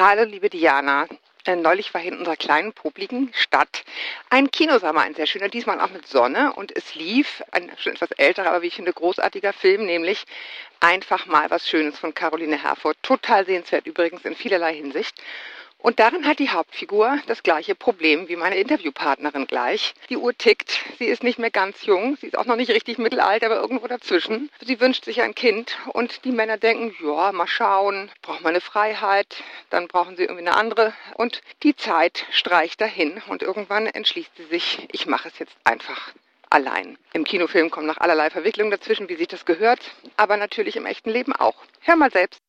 Hallo, liebe Diana. Äh, neulich war hier in unserer kleinen, popligen Stadt ein Kinosommer, ein sehr schöner, diesmal auch mit Sonne. Und es lief ein schon etwas älterer, aber wie ich finde, großartiger Film, nämlich Einfach mal was Schönes von Caroline Herford. Total sehenswert übrigens in vielerlei Hinsicht. Und darin hat die Hauptfigur das gleiche Problem wie meine Interviewpartnerin gleich. Die Uhr tickt, sie ist nicht mehr ganz jung, sie ist auch noch nicht richtig mittelalt, aber irgendwo dazwischen. Sie wünscht sich ein Kind und die Männer denken, ja, mal schauen, braucht man eine Freiheit, dann brauchen sie irgendwie eine andere. Und die Zeit streicht dahin und irgendwann entschließt sie sich, ich mache es jetzt einfach allein. Im Kinofilm kommen noch allerlei Verwicklungen dazwischen, wie sich das gehört, aber natürlich im echten Leben auch. Hör mal selbst.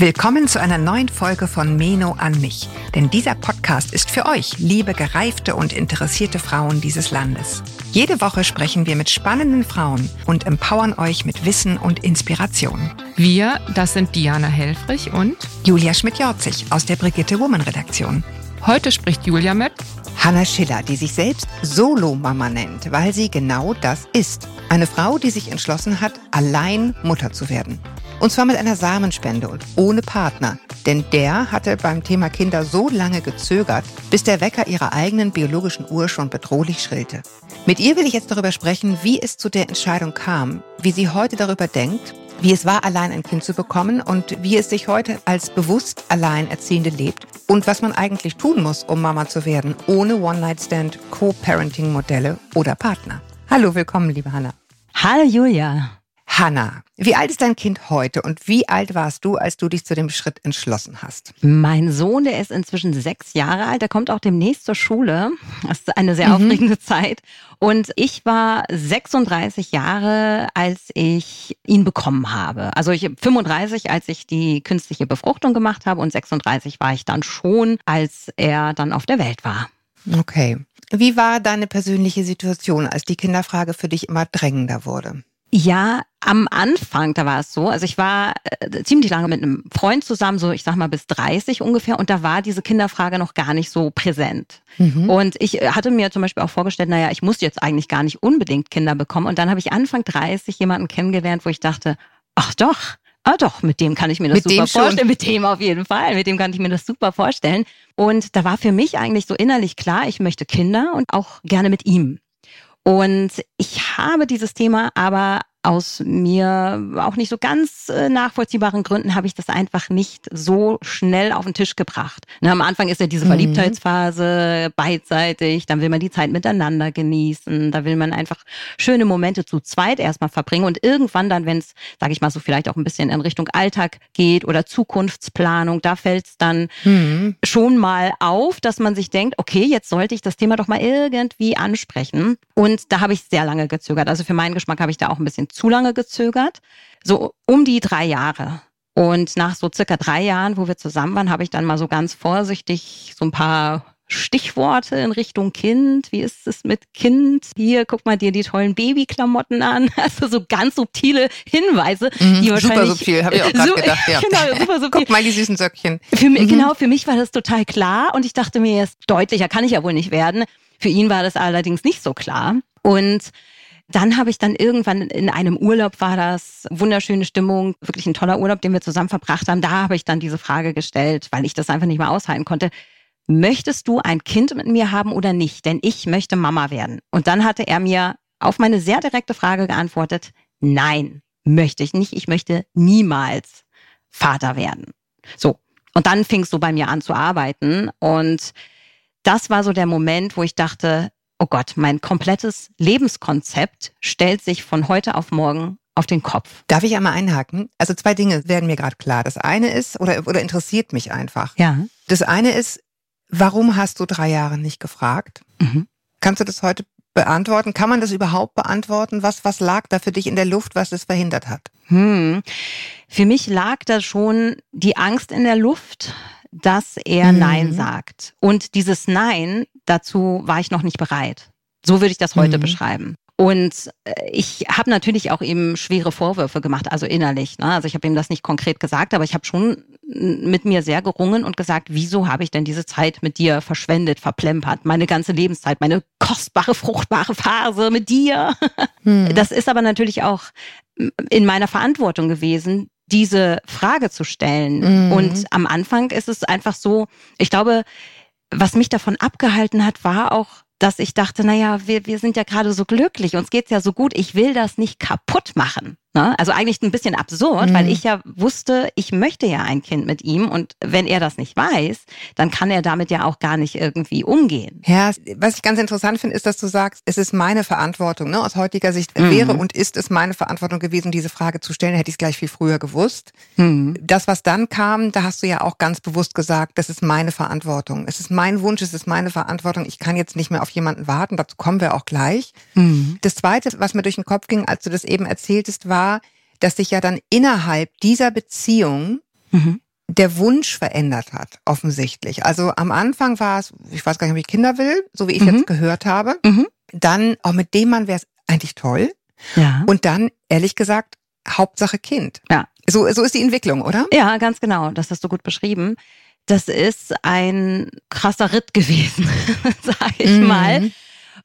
Willkommen zu einer neuen Folge von Meno an mich. Denn dieser Podcast ist für euch, liebe gereifte und interessierte Frauen dieses Landes. Jede Woche sprechen wir mit spannenden Frauen und empowern euch mit Wissen und Inspiration. Wir, das sind Diana Helfrich und Julia Schmidt-Jorzig aus der Brigitte Woman Redaktion. Heute spricht Julia mit Hannah Schiller, die sich selbst Solo-Mama nennt, weil sie genau das ist. Eine Frau, die sich entschlossen hat, allein Mutter zu werden. Und zwar mit einer Samenspende und ohne Partner. Denn der hatte beim Thema Kinder so lange gezögert, bis der Wecker ihrer eigenen biologischen Uhr schon bedrohlich schrillte. Mit ihr will ich jetzt darüber sprechen, wie es zu der Entscheidung kam, wie sie heute darüber denkt, wie es war, allein ein Kind zu bekommen und wie es sich heute als bewusst Alleinerziehende lebt und was man eigentlich tun muss, um Mama zu werden, ohne One-Night-Stand, Co-Parenting-Modelle oder Partner. Hallo, willkommen, liebe Hanna. Hallo, Julia. Hanna, wie alt ist dein Kind heute und wie alt warst du, als du dich zu dem Schritt entschlossen hast? Mein Sohn, der ist inzwischen sechs Jahre alt, der kommt auch demnächst zur Schule. Das ist eine sehr mhm. aufregende Zeit. Und ich war 36 Jahre, als ich ihn bekommen habe. Also ich 35, als ich die künstliche Befruchtung gemacht habe und 36 war ich dann schon, als er dann auf der Welt war. Okay. Wie war deine persönliche Situation, als die Kinderfrage für dich immer drängender wurde? Ja, am Anfang, da war es so, also ich war äh, ziemlich lange mit einem Freund zusammen, so ich sag mal bis 30 ungefähr, und da war diese Kinderfrage noch gar nicht so präsent. Mhm. Und ich äh, hatte mir zum Beispiel auch vorgestellt, naja, ich muss jetzt eigentlich gar nicht unbedingt Kinder bekommen. Und dann habe ich Anfang 30 jemanden kennengelernt, wo ich dachte, ach doch, Ah doch, mit dem kann ich mir das mit super vorstellen. Mit dem auf jeden Fall. Mit dem kann ich mir das super vorstellen. Und da war für mich eigentlich so innerlich klar, ich möchte Kinder und auch gerne mit ihm. Und ich habe dieses Thema aber aus mir auch nicht so ganz äh, nachvollziehbaren Gründen habe ich das einfach nicht so schnell auf den Tisch gebracht. Ne, am Anfang ist ja diese mhm. Verliebtheitsphase beidseitig, dann will man die Zeit miteinander genießen, da will man einfach schöne Momente zu zweit erstmal verbringen und irgendwann dann, wenn es, sage ich mal so, vielleicht auch ein bisschen in Richtung Alltag geht oder Zukunftsplanung, da fällt es dann mhm. schon mal auf, dass man sich denkt, okay, jetzt sollte ich das Thema doch mal irgendwie ansprechen. Und da habe ich sehr lange gezögert. Also für meinen Geschmack habe ich da auch ein bisschen zu lange gezögert. So um die drei Jahre. Und nach so circa drei Jahren, wo wir zusammen waren, habe ich dann mal so ganz vorsichtig so ein paar Stichworte in Richtung Kind. Wie ist es mit Kind? Hier, guck mal dir die tollen Babyklamotten an. Also so ganz subtile Hinweise. Mhm, die super subtil, habe ich auch gerade so, gedacht. Ja. Genau, super subtil. Guck mal die süßen Söckchen. Für mich, mhm. Genau, für mich war das total klar und ich dachte mir, jetzt deutlicher kann ich ja wohl nicht werden. Für ihn war das allerdings nicht so klar. Und dann habe ich dann irgendwann in einem Urlaub war das wunderschöne Stimmung, wirklich ein toller Urlaub, den wir zusammen verbracht haben. Da habe ich dann diese Frage gestellt, weil ich das einfach nicht mehr aushalten konnte. Möchtest du ein Kind mit mir haben oder nicht? Denn ich möchte Mama werden. Und dann hatte er mir auf meine sehr direkte Frage geantwortet, nein, möchte ich nicht. Ich möchte niemals Vater werden. So. Und dann fing es so bei mir an zu arbeiten. Und das war so der Moment, wo ich dachte, oh Gott, mein komplettes Lebenskonzept stellt sich von heute auf morgen auf den Kopf. Darf ich einmal einhaken? Also zwei Dinge werden mir gerade klar. Das eine ist, oder, oder interessiert mich einfach. Ja. Das eine ist, warum hast du drei Jahre nicht gefragt? Mhm. Kannst du das heute beantworten? Kann man das überhaupt beantworten? Was, was lag da für dich in der Luft, was es verhindert hat? Hm. Für mich lag da schon die Angst in der Luft, dass er mhm. Nein sagt. Und dieses Nein, dazu war ich noch nicht bereit. So würde ich das heute mhm. beschreiben. Und äh, ich habe natürlich auch eben schwere Vorwürfe gemacht, also innerlich. Ne? Also ich habe ihm das nicht konkret gesagt, aber ich habe schon mit mir sehr gerungen und gesagt, wieso habe ich denn diese Zeit mit dir verschwendet, verplempert, meine ganze Lebenszeit, meine kostbare, fruchtbare Phase mit dir. Hm. Das ist aber natürlich auch in meiner Verantwortung gewesen, diese Frage zu stellen. Mhm. Und am Anfang ist es einfach so, ich glaube, was mich davon abgehalten hat, war auch dass ich dachte, naja, wir, wir sind ja gerade so glücklich, uns geht's ja so gut, ich will das nicht kaputt machen. Ne? Also eigentlich ein bisschen absurd, mhm. weil ich ja wusste, ich möchte ja ein Kind mit ihm und wenn er das nicht weiß, dann kann er damit ja auch gar nicht irgendwie umgehen. Ja, was ich ganz interessant finde, ist, dass du sagst, es ist meine Verantwortung. Ne? Aus heutiger Sicht mhm. wäre und ist es meine Verantwortung gewesen, diese Frage zu stellen, hätte ich es gleich viel früher gewusst. Mhm. Das, was dann kam, da hast du ja auch ganz bewusst gesagt, das ist meine Verantwortung. Es ist mein Wunsch, es ist meine Verantwortung. Ich kann jetzt nicht mehr auf jemanden warten, dazu kommen wir auch gleich. Mhm. Das Zweite, was mir durch den Kopf ging, als du das eben erzähltest, war, war, dass sich ja dann innerhalb dieser Beziehung mhm. der Wunsch verändert hat, offensichtlich. Also am Anfang war es, ich weiß gar nicht, ob ich Kinder will, so wie ich mhm. jetzt gehört habe. Mhm. Dann, auch mit dem Mann wäre es eigentlich toll. Ja. Und dann, ehrlich gesagt, Hauptsache Kind. Ja. So, so ist die Entwicklung, oder? Ja, ganz genau. Das hast du gut beschrieben. Das ist ein krasser Ritt gewesen, sage ich mhm. mal.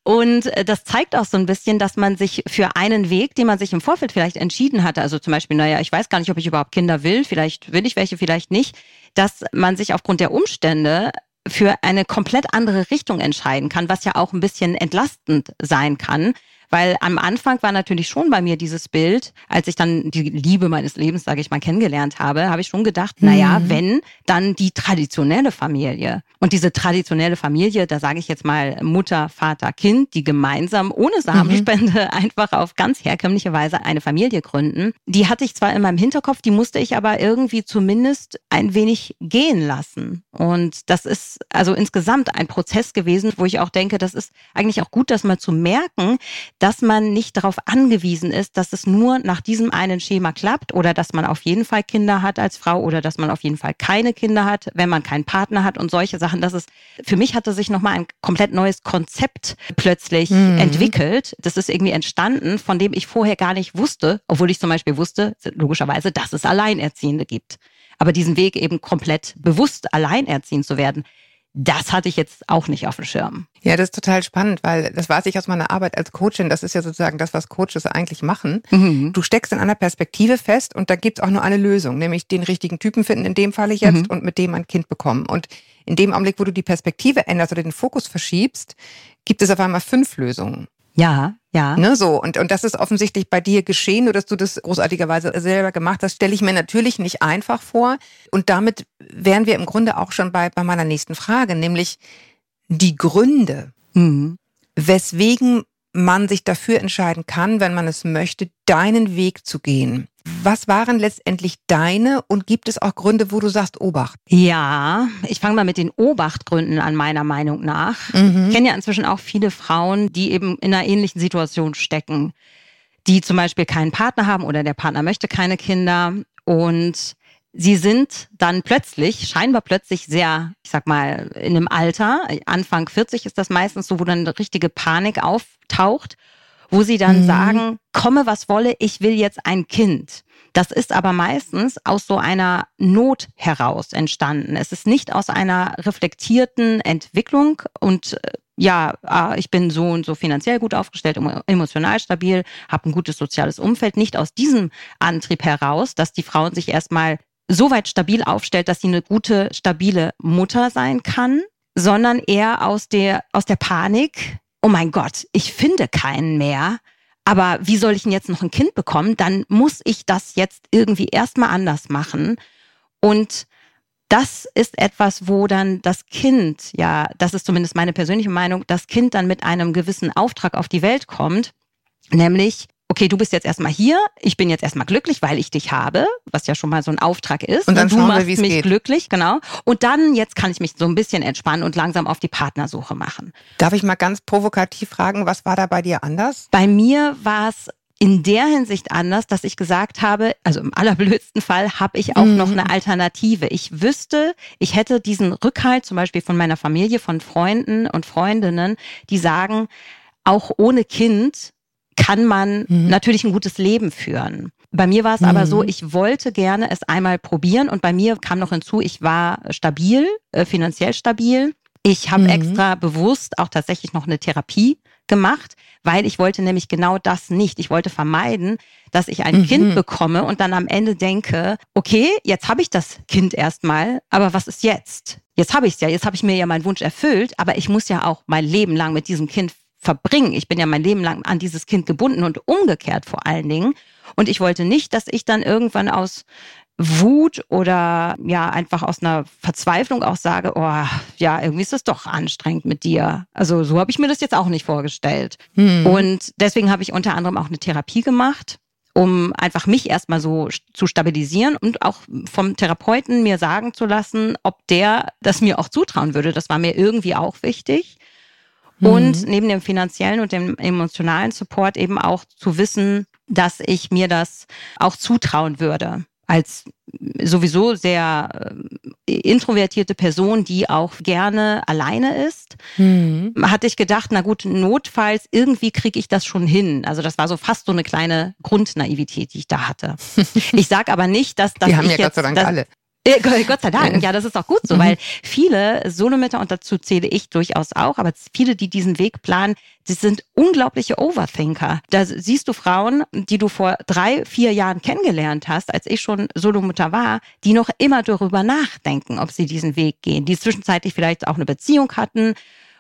Und äh, das zeigt auch so ein bisschen, dass man sich für einen Weg, den man sich im Vorfeld vielleicht entschieden hatte, also zum Beispiel, naja, ich weiß gar nicht, ob ich überhaupt Kinder will, vielleicht will ich welche, vielleicht nicht, dass man sich aufgrund der Umstände für eine komplett andere Richtung entscheiden kann, was ja auch ein bisschen entlastend sein kann. Weil am Anfang war natürlich schon bei mir dieses Bild, als ich dann die Liebe meines Lebens, sage ich mal, kennengelernt habe, habe ich schon gedacht, mhm. naja, wenn, dann die traditionelle Familie. Und diese traditionelle Familie, da sage ich jetzt mal Mutter, Vater, Kind, die gemeinsam ohne Samenspende mhm. einfach auf ganz herkömmliche Weise eine Familie gründen. Die hatte ich zwar in meinem Hinterkopf, die musste ich aber irgendwie zumindest ein wenig gehen lassen. Und das ist also insgesamt ein Prozess gewesen, wo ich auch denke, das ist eigentlich auch gut, das mal zu merken, dass man nicht darauf angewiesen ist, dass es nur nach diesem einen Schema klappt oder dass man auf jeden Fall Kinder hat als Frau oder dass man auf jeden Fall keine Kinder hat, wenn man keinen Partner hat und solche Sachen. Das ist, für mich hatte sich nochmal ein komplett neues Konzept plötzlich mhm. entwickelt. Das ist irgendwie entstanden, von dem ich vorher gar nicht wusste, obwohl ich zum Beispiel wusste, logischerweise, dass es Alleinerziehende gibt. Aber diesen Weg eben komplett bewusst alleinerziehend zu werden, das hatte ich jetzt auch nicht auf dem Schirm. Ja, das ist total spannend, weil das weiß ich aus meiner Arbeit als Coachin. Das ist ja sozusagen das, was Coaches eigentlich machen. Mhm. Du steckst in einer Perspektive fest und da gibt's auch nur eine Lösung, nämlich den richtigen Typen finden, in dem Falle jetzt, mhm. und mit dem ein Kind bekommen. Und in dem Augenblick, wo du die Perspektive änderst oder den Fokus verschiebst, gibt es auf einmal fünf Lösungen. Ja, ja. Ne, so. Und, und das ist offensichtlich bei dir geschehen, nur dass du das großartigerweise selber gemacht hast, stelle ich mir natürlich nicht einfach vor. Und damit wären wir im Grunde auch schon bei, bei meiner nächsten Frage, nämlich die Gründe, mhm. weswegen man sich dafür entscheiden kann, wenn man es möchte, deinen Weg zu gehen. Was waren letztendlich deine und gibt es auch Gründe, wo du sagst, Obacht? Ja, ich fange mal mit den Obachtgründen an, meiner Meinung nach. Mhm. Ich kenne ja inzwischen auch viele Frauen, die eben in einer ähnlichen Situation stecken, die zum Beispiel keinen Partner haben oder der Partner möchte keine Kinder und sie sind dann plötzlich, scheinbar plötzlich sehr, ich sag mal, in einem Alter, Anfang 40 ist das meistens so, wo dann eine richtige Panik auftaucht wo sie dann mhm. sagen, komme was wolle, ich will jetzt ein Kind. Das ist aber meistens aus so einer Not heraus entstanden. Es ist nicht aus einer reflektierten Entwicklung und äh, ja, ah, ich bin so und so finanziell gut aufgestellt, emotional stabil, habe ein gutes soziales Umfeld. Nicht aus diesem Antrieb heraus, dass die Frauen sich erstmal so weit stabil aufstellt, dass sie eine gute, stabile Mutter sein kann, sondern eher aus der, aus der Panik, oh mein Gott, ich finde keinen mehr. Aber wie soll ich denn jetzt noch ein Kind bekommen? Dann muss ich das jetzt irgendwie erstmal anders machen. Und das ist etwas, wo dann das Kind, ja, das ist zumindest meine persönliche Meinung, das Kind dann mit einem gewissen Auftrag auf die Welt kommt, nämlich okay, du bist jetzt erstmal hier, ich bin jetzt erstmal glücklich, weil ich dich habe, was ja schon mal so ein Auftrag ist. Und dann du machst wir, mich geht. glücklich, genau. Und dann, jetzt kann ich mich so ein bisschen entspannen und langsam auf die Partnersuche machen. Darf ich mal ganz provokativ fragen, was war da bei dir anders? Bei mir war es in der Hinsicht anders, dass ich gesagt habe, also im allerblödsten Fall habe ich auch mhm. noch eine Alternative. Ich wüsste, ich hätte diesen Rückhalt zum Beispiel von meiner Familie, von Freunden und Freundinnen, die sagen, auch ohne Kind kann man mhm. natürlich ein gutes Leben führen. Bei mir war es mhm. aber so, ich wollte gerne es einmal probieren und bei mir kam noch hinzu, ich war stabil, äh, finanziell stabil. Ich habe mhm. extra bewusst auch tatsächlich noch eine Therapie gemacht, weil ich wollte nämlich genau das nicht. Ich wollte vermeiden, dass ich ein mhm. Kind bekomme und dann am Ende denke, okay, jetzt habe ich das Kind erstmal, aber was ist jetzt? Jetzt habe ich es ja, jetzt habe ich mir ja meinen Wunsch erfüllt, aber ich muss ja auch mein Leben lang mit diesem Kind verbringen. Ich bin ja mein Leben lang an dieses Kind gebunden und umgekehrt vor allen Dingen. Und ich wollte nicht, dass ich dann irgendwann aus Wut oder ja einfach aus einer Verzweiflung auch sage, oh ja, irgendwie ist das doch anstrengend mit dir. Also so habe ich mir das jetzt auch nicht vorgestellt. Hm. Und deswegen habe ich unter anderem auch eine Therapie gemacht, um einfach mich erstmal so zu stabilisieren und auch vom Therapeuten mir sagen zu lassen, ob der das mir auch zutrauen würde. Das war mir irgendwie auch wichtig. Hm. Und neben dem finanziellen und dem emotionalen Support eben auch zu wissen, dass ich mir das auch zutrauen würde als sowieso sehr äh, introvertierte Person, die auch gerne alleine ist, mhm. hatte ich gedacht, na gut, notfalls irgendwie kriege ich das schon hin. Also das war so fast so eine kleine Grundnaivität, die ich da hatte. ich sage aber nicht, dass das die haben ja Gott sei Dank alle. Gott sei Dank, ja, das ist auch gut so, mhm. weil viele Solomütter, und dazu zähle ich durchaus auch, aber viele, die diesen Weg planen, die sind unglaubliche Overthinker. Da siehst du Frauen, die du vor drei, vier Jahren kennengelernt hast, als ich schon Solomutter war, die noch immer darüber nachdenken, ob sie diesen Weg gehen, die zwischenzeitlich vielleicht auch eine Beziehung hatten.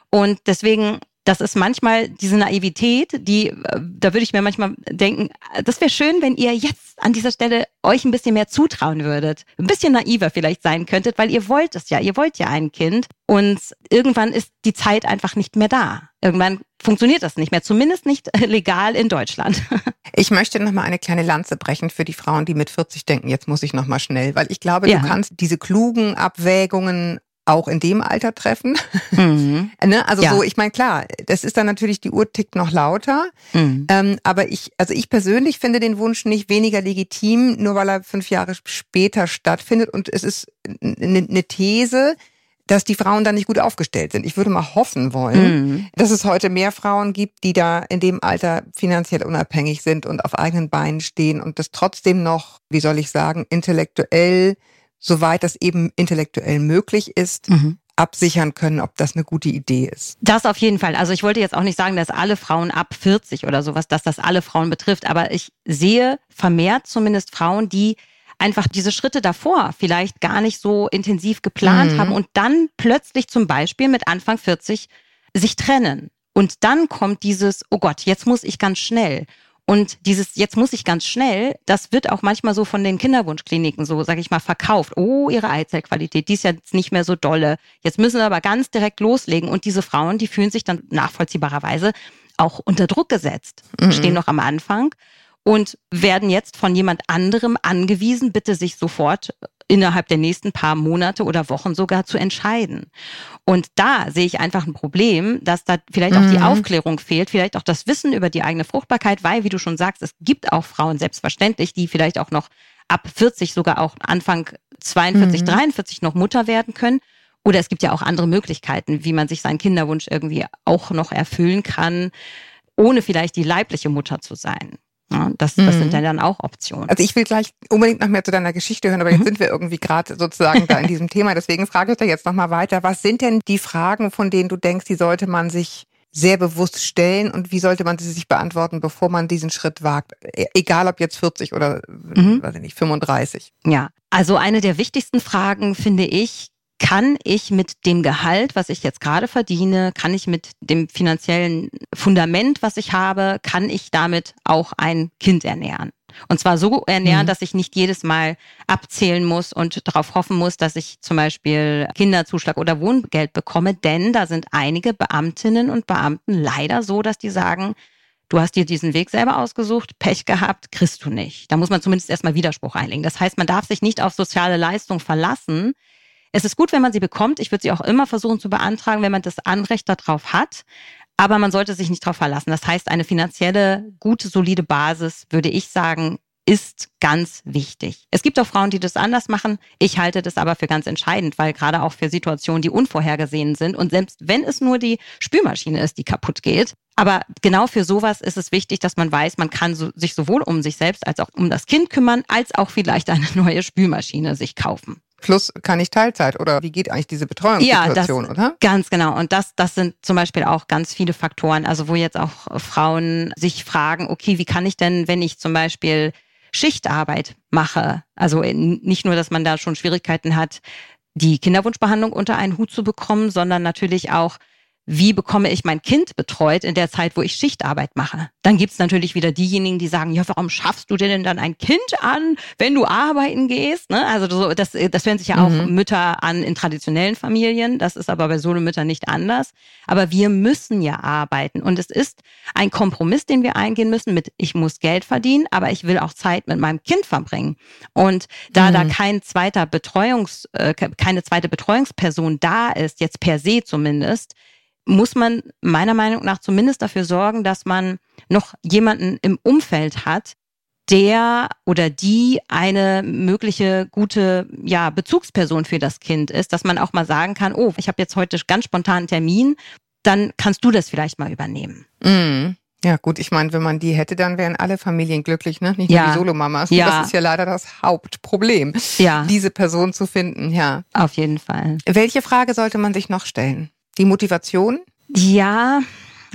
Und deswegen das ist manchmal diese Naivität, die, äh, da würde ich mir manchmal denken, das wäre schön, wenn ihr jetzt an dieser Stelle euch ein bisschen mehr zutrauen würdet. Ein bisschen naiver vielleicht sein könntet, weil ihr wollt es ja, ihr wollt ja ein Kind und irgendwann ist die Zeit einfach nicht mehr da. Irgendwann funktioniert das nicht mehr, zumindest nicht legal in Deutschland. Ich möchte noch mal eine kleine Lanze brechen für die Frauen, die mit 40 denken, jetzt muss ich noch mal schnell, weil ich glaube, ja. du kannst diese klugen Abwägungen auch in dem Alter treffen. Mhm. ne? Also ja. so, ich meine, klar, das ist dann natürlich, die Uhr tickt noch lauter. Mhm. Ähm, aber ich, also ich persönlich finde den Wunsch nicht weniger legitim, nur weil er fünf Jahre später stattfindet. Und es ist eine ne These, dass die Frauen da nicht gut aufgestellt sind. Ich würde mal hoffen wollen, mhm. dass es heute mehr Frauen gibt, die da in dem Alter finanziell unabhängig sind und auf eigenen Beinen stehen und das trotzdem noch, wie soll ich sagen, intellektuell soweit das eben intellektuell möglich ist, mhm. absichern können, ob das eine gute Idee ist. Das auf jeden Fall. Also ich wollte jetzt auch nicht sagen, dass alle Frauen ab 40 oder sowas, dass das alle Frauen betrifft, aber ich sehe vermehrt zumindest Frauen, die einfach diese Schritte davor vielleicht gar nicht so intensiv geplant mhm. haben und dann plötzlich zum Beispiel mit Anfang 40 sich trennen. Und dann kommt dieses, oh Gott, jetzt muss ich ganz schnell. Und dieses, jetzt muss ich ganz schnell, das wird auch manchmal so von den Kinderwunschkliniken so, sag ich mal, verkauft. Oh, ihre Eizellqualität, die ist jetzt nicht mehr so dolle. Jetzt müssen sie aber ganz direkt loslegen. Und diese Frauen, die fühlen sich dann nachvollziehbarerweise auch unter Druck gesetzt, mhm. stehen noch am Anfang und werden jetzt von jemand anderem angewiesen, bitte sich sofort innerhalb der nächsten paar Monate oder Wochen sogar zu entscheiden. Und da sehe ich einfach ein Problem, dass da vielleicht auch die mhm. Aufklärung fehlt, vielleicht auch das Wissen über die eigene Fruchtbarkeit, weil, wie du schon sagst, es gibt auch Frauen selbstverständlich, die vielleicht auch noch ab 40, sogar auch Anfang 42, mhm. 43 noch Mutter werden können. Oder es gibt ja auch andere Möglichkeiten, wie man sich seinen Kinderwunsch irgendwie auch noch erfüllen kann, ohne vielleicht die leibliche Mutter zu sein. Ja, das, das mhm. sind dann auch Optionen. Also ich will gleich unbedingt noch mehr zu deiner Geschichte hören, aber jetzt mhm. sind wir irgendwie gerade sozusagen da in diesem Thema. Deswegen frage ich da jetzt nochmal weiter. Was sind denn die Fragen, von denen du denkst, die sollte man sich sehr bewusst stellen und wie sollte man sie sich beantworten, bevor man diesen Schritt wagt? E, egal ob jetzt 40 oder, mhm. weiß ich nicht, 35. Ja, also eine der wichtigsten Fragen finde ich, kann ich mit dem Gehalt, was ich jetzt gerade verdiene, kann ich mit dem finanziellen Fundament, was ich habe, kann ich damit auch ein Kind ernähren? Und zwar so ernähren, mhm. dass ich nicht jedes Mal abzählen muss und darauf hoffen muss, dass ich zum Beispiel Kinderzuschlag oder Wohngeld bekomme. Denn da sind einige Beamtinnen und Beamten leider so, dass die sagen, du hast dir diesen Weg selber ausgesucht, Pech gehabt, kriegst du nicht. Da muss man zumindest erstmal Widerspruch einlegen. Das heißt, man darf sich nicht auf soziale Leistung verlassen, es ist gut, wenn man sie bekommt. Ich würde sie auch immer versuchen zu beantragen, wenn man das Anrecht darauf hat. Aber man sollte sich nicht darauf verlassen. Das heißt, eine finanzielle, gute, solide Basis, würde ich sagen, ist ganz wichtig. Es gibt auch Frauen, die das anders machen. Ich halte das aber für ganz entscheidend, weil gerade auch für Situationen, die unvorhergesehen sind und selbst wenn es nur die Spülmaschine ist, die kaputt geht, aber genau für sowas ist es wichtig, dass man weiß, man kann so, sich sowohl um sich selbst als auch um das Kind kümmern, als auch vielleicht eine neue Spülmaschine sich kaufen. Plus kann ich Teilzeit oder wie geht eigentlich diese Betreuungssituation, ja, das, oder? Ganz genau. Und das, das sind zum Beispiel auch ganz viele Faktoren, also wo jetzt auch Frauen sich fragen, okay, wie kann ich denn, wenn ich zum Beispiel Schichtarbeit mache, also nicht nur, dass man da schon Schwierigkeiten hat, die Kinderwunschbehandlung unter einen Hut zu bekommen, sondern natürlich auch wie bekomme ich mein Kind betreut in der Zeit, wo ich Schichtarbeit mache. Dann gibt's natürlich wieder diejenigen, die sagen, ja, warum schaffst du dir denn dann ein Kind an, wenn du arbeiten gehst? Ne? Also so, das, das hören sich ja auch mhm. Mütter an in traditionellen Familien. Das ist aber bei Solomüttern nicht anders. Aber wir müssen ja arbeiten. Und es ist ein Kompromiss, den wir eingehen müssen mit, ich muss Geld verdienen, aber ich will auch Zeit mit meinem Kind verbringen. Und da mhm. da kein zweiter Betreuungs, äh, keine zweite Betreuungsperson da ist, jetzt per se zumindest, muss man meiner Meinung nach zumindest dafür sorgen, dass man noch jemanden im Umfeld hat, der oder die eine mögliche gute ja, Bezugsperson für das Kind ist, dass man auch mal sagen kann, oh, ich habe jetzt heute ganz spontan einen Termin, dann kannst du das vielleicht mal übernehmen. Mhm. Ja, gut, ich meine, wenn man die hätte, dann wären alle Familien glücklich, ne? Nicht nur ja. die Solomamas. Ja. Das ist ja leider das Hauptproblem, ja. diese Person zu finden, ja. Auf jeden Fall. Welche Frage sollte man sich noch stellen? Die Motivation? Ja,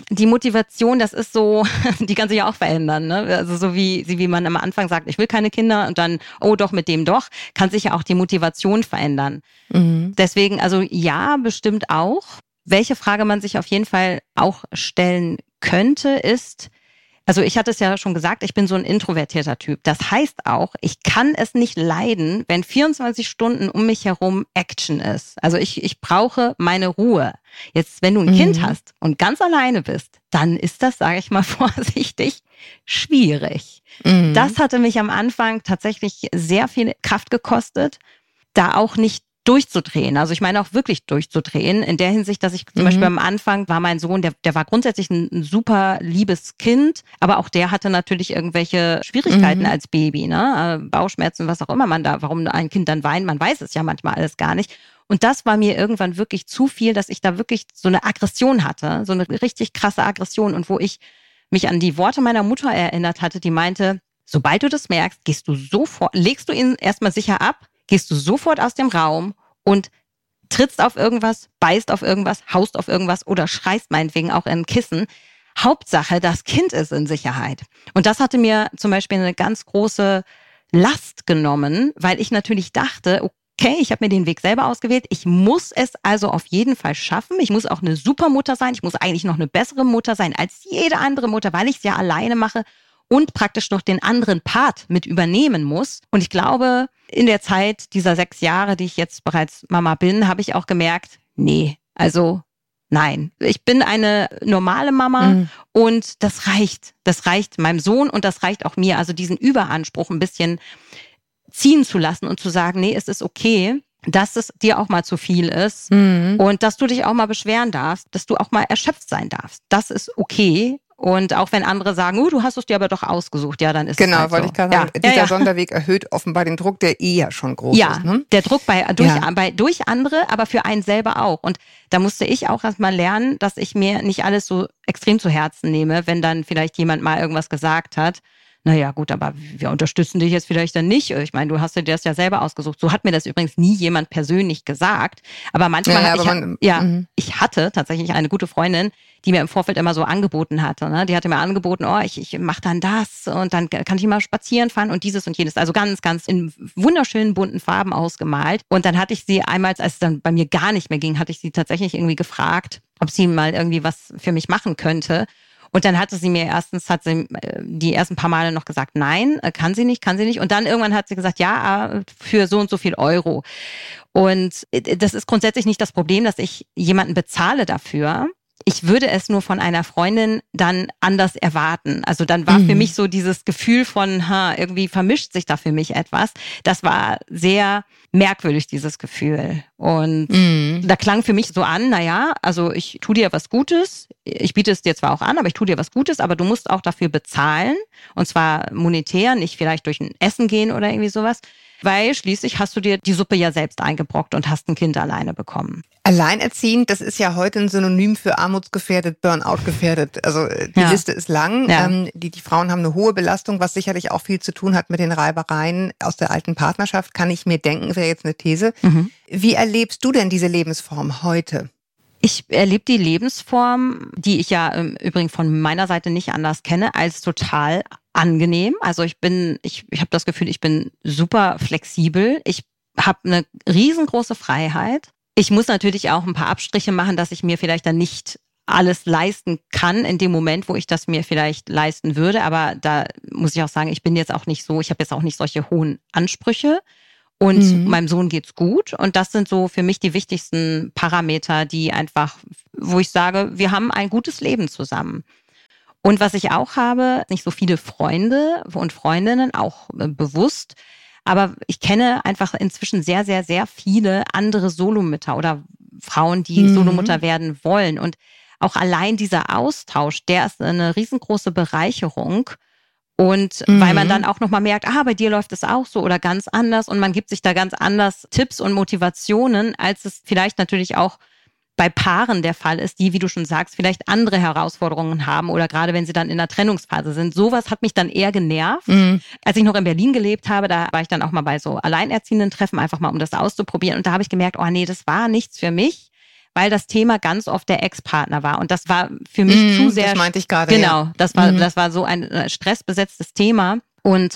die Motivation, das ist so, die kann sich ja auch verändern. Ne? Also so wie, wie man am Anfang sagt, ich will keine Kinder und dann, oh doch, mit dem doch, kann sich ja auch die Motivation verändern. Mhm. Deswegen, also ja, bestimmt auch. Welche Frage man sich auf jeden Fall auch stellen könnte, ist, also ich hatte es ja schon gesagt, ich bin so ein introvertierter Typ. Das heißt auch, ich kann es nicht leiden, wenn 24 Stunden um mich herum Action ist. Also ich, ich brauche meine Ruhe. Jetzt, wenn du ein mhm. Kind hast und ganz alleine bist, dann ist das, sage ich mal vorsichtig, schwierig. Mhm. Das hatte mich am Anfang tatsächlich sehr viel Kraft gekostet, da auch nicht durchzudrehen. Also ich meine auch wirklich durchzudrehen. In der Hinsicht, dass ich zum mhm. Beispiel am Anfang war mein Sohn, der, der war grundsätzlich ein, ein, super liebes Kind, aber auch der hatte natürlich irgendwelche Schwierigkeiten mhm. als Baby, ne? Äh, Bauchschmerzen, was auch immer man da, warum ein Kind dann weint, man weiß es ja manchmal alles gar nicht. Und das war mir irgendwann wirklich zu viel, dass ich da wirklich so eine Aggression hatte, so eine richtig krasse Aggression und wo ich mich an die Worte meiner Mutter erinnert hatte, die meinte, sobald du das merkst, gehst du sofort, legst du ihn erstmal sicher ab, gehst du sofort aus dem Raum und trittst auf irgendwas, beißt auf irgendwas, haust auf irgendwas oder schreist meinetwegen auch in Kissen. Hauptsache, das Kind ist in Sicherheit. Und das hatte mir zum Beispiel eine ganz große Last genommen, weil ich natürlich dachte, okay, ich habe mir den Weg selber ausgewählt. Ich muss es also auf jeden Fall schaffen. Ich muss auch eine super Mutter sein. Ich muss eigentlich noch eine bessere Mutter sein als jede andere Mutter, weil ich es ja alleine mache und praktisch noch den anderen Part mit übernehmen muss. Und ich glaube, in der Zeit dieser sechs Jahre, die ich jetzt bereits Mama bin, habe ich auch gemerkt, nee, also nein. Ich bin eine normale Mama mhm. und das reicht. Das reicht meinem Sohn und das reicht auch mir. Also diesen Überanspruch ein bisschen ziehen zu lassen und zu sagen, nee, es ist okay, dass es dir auch mal zu viel ist mhm. und dass du dich auch mal beschweren darfst, dass du auch mal erschöpft sein darfst. Das ist okay und auch wenn andere sagen, oh, du hast es dir aber doch ausgesucht, ja, dann ist genau, es halt wollte so. ich gerade sagen. Ja. Dieser ja, ja. Sonderweg erhöht offenbar den Druck, der eh ja schon groß ja, ist. Ne? Der Druck bei durch, bei durch andere, aber für einen selber auch. Und da musste ich auch erstmal lernen, dass ich mir nicht alles so extrem zu Herzen nehme, wenn dann vielleicht jemand mal irgendwas gesagt hat naja gut, aber wir unterstützen dich jetzt vielleicht dann nicht. Ich meine, du hast dir das ja selber ausgesucht. So hat mir das übrigens nie jemand persönlich gesagt. Aber manchmal, ja, aber ich, man, ja, mhm. ich hatte tatsächlich eine gute Freundin, die mir im Vorfeld immer so angeboten hatte. Ne? Die hatte mir angeboten, oh, ich, ich mache dann das und dann kann ich mal spazieren fahren und dieses und jenes. Also ganz, ganz in wunderschönen bunten Farben ausgemalt. Und dann hatte ich sie einmal, als es dann bei mir gar nicht mehr ging, hatte ich sie tatsächlich irgendwie gefragt, ob sie mal irgendwie was für mich machen könnte. Und dann hatte sie mir erstens, hat sie äh, die ersten paar Male noch gesagt, nein, äh, kann sie nicht, kann sie nicht. Und dann irgendwann hat sie gesagt, ja, äh, für so und so viel Euro. Und das ist grundsätzlich nicht das Problem, dass ich jemanden bezahle dafür ich würde es nur von einer Freundin dann anders erwarten. Also dann war mhm. für mich so dieses Gefühl von, ha, irgendwie vermischt sich da für mich etwas. Das war sehr merkwürdig, dieses Gefühl. Und mhm. da klang für mich so an, na ja, also ich tu dir was Gutes. Ich biete es dir zwar auch an, aber ich tu dir was Gutes, aber du musst auch dafür bezahlen. Und zwar monetär, nicht vielleicht durch ein Essen gehen oder irgendwie sowas. Weil schließlich hast du dir die Suppe ja selbst eingebrockt und hast ein Kind alleine bekommen. Alleinerziehend, das ist ja heute ein Synonym für armutsgefährdet, Burnout gefährdet. Also äh, die ja. Liste ist lang. Ja. Ähm, die, die Frauen haben eine hohe Belastung, was sicherlich auch viel zu tun hat mit den Reibereien aus der alten Partnerschaft, kann ich mir denken, wäre jetzt eine These. Mhm. Wie erlebst du denn diese Lebensform heute? Ich erlebe die Lebensform, die ich ja im Übrigen von meiner Seite nicht anders kenne, als total angenehm. Also ich bin, ich, ich habe das Gefühl, ich bin super flexibel. Ich habe eine riesengroße Freiheit. Ich muss natürlich auch ein paar Abstriche machen, dass ich mir vielleicht dann nicht alles leisten kann in dem Moment, wo ich das mir vielleicht leisten würde. Aber da muss ich auch sagen, ich bin jetzt auch nicht so, ich habe jetzt auch nicht solche hohen Ansprüche. Und mhm. meinem Sohn geht's gut. Und das sind so für mich die wichtigsten Parameter, die einfach, wo ich sage, wir haben ein gutes Leben zusammen. Und was ich auch habe, nicht so viele Freunde und Freundinnen, auch äh, bewusst, aber ich kenne einfach inzwischen sehr, sehr, sehr viele andere Solomütter oder Frauen, die mhm. Solomutter werden wollen. Und auch allein dieser Austausch, der ist eine riesengroße Bereicherung. Und mhm. weil man dann auch nochmal merkt, ah, bei dir läuft es auch so oder ganz anders und man gibt sich da ganz anders Tipps und Motivationen, als es vielleicht natürlich auch bei Paaren der Fall ist, die, wie du schon sagst, vielleicht andere Herausforderungen haben oder gerade wenn sie dann in der Trennungsphase sind. Sowas hat mich dann eher genervt. Mhm. Als ich noch in Berlin gelebt habe, da war ich dann auch mal bei so alleinerziehenden Treffen, einfach mal um das auszuprobieren. Und da habe ich gemerkt, oh nee, das war nichts für mich weil das Thema ganz oft der Ex-Partner war. Und das war für mich mm, zu sehr. Das meinte ich gerade. Genau, ja. das war, mm. das war so ein äh, stressbesetztes Thema. Und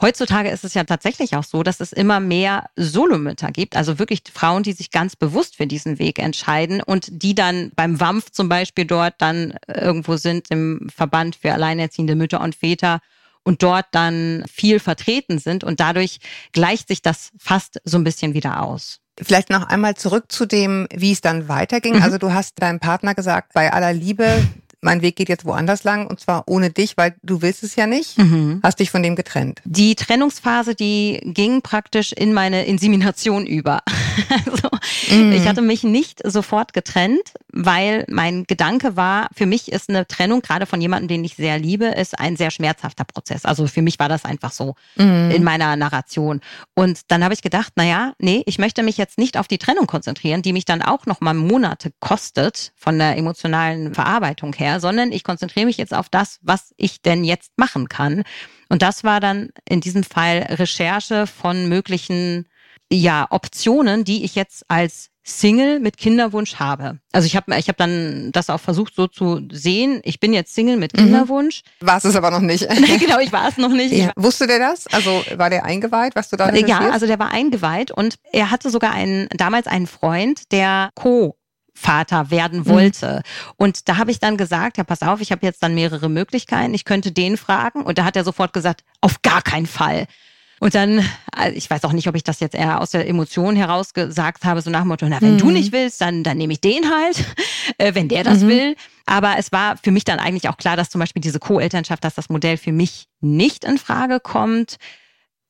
Heutzutage ist es ja tatsächlich auch so, dass es immer mehr Solomütter gibt, also wirklich Frauen, die sich ganz bewusst für diesen Weg entscheiden und die dann beim WAMF zum Beispiel dort dann irgendwo sind im Verband für alleinerziehende Mütter und Väter und dort dann viel vertreten sind und dadurch gleicht sich das fast so ein bisschen wieder aus. Vielleicht noch einmal zurück zu dem, wie es dann weiterging. Mhm. Also du hast deinem Partner gesagt, bei aller Liebe, mein Weg geht jetzt woanders lang und zwar ohne dich, weil du willst es ja nicht, mhm. hast dich von dem getrennt. Die Trennungsphase, die ging praktisch in meine Insemination über. also, mhm. Ich hatte mich nicht sofort getrennt, weil mein Gedanke war, für mich ist eine Trennung, gerade von jemandem, den ich sehr liebe, ist ein sehr schmerzhafter Prozess. Also für mich war das einfach so mhm. in meiner Narration. Und dann habe ich gedacht, naja, nee, ich möchte mich jetzt nicht auf die Trennung konzentrieren, die mich dann auch noch mal Monate kostet von der emotionalen Verarbeitung her mehr, sondern ich konzentriere mich jetzt auf das, was ich denn jetzt machen kann. Und das war dann in diesem Fall Recherche von möglichen ja, Optionen, die ich jetzt als Single mit Kinderwunsch habe. Also ich habe ich hab dann das auch versucht so zu sehen. Ich bin jetzt Single mit mhm. Kinderwunsch. Mhm. War es aber noch nicht. genau, ich war es noch nicht. Ja. Wusste der das? Also war der eingeweiht, was du da Ja, also der war eingeweiht und er hatte sogar einen damals einen Freund, der Co Vater werden wollte. Mhm. Und da habe ich dann gesagt, ja, pass auf, ich habe jetzt dann mehrere Möglichkeiten. Ich könnte den fragen. Und da hat er sofort gesagt, auf gar keinen Fall. Und dann, äh, ich weiß auch nicht, ob ich das jetzt eher aus der Emotion heraus gesagt habe, so nach dem Motto, na, wenn mhm. du nicht willst, dann, dann nehme ich den halt, äh, wenn der das mhm. will. Aber es war für mich dann eigentlich auch klar, dass zum Beispiel diese Co-Elternschaft, dass das Modell für mich nicht in Frage kommt.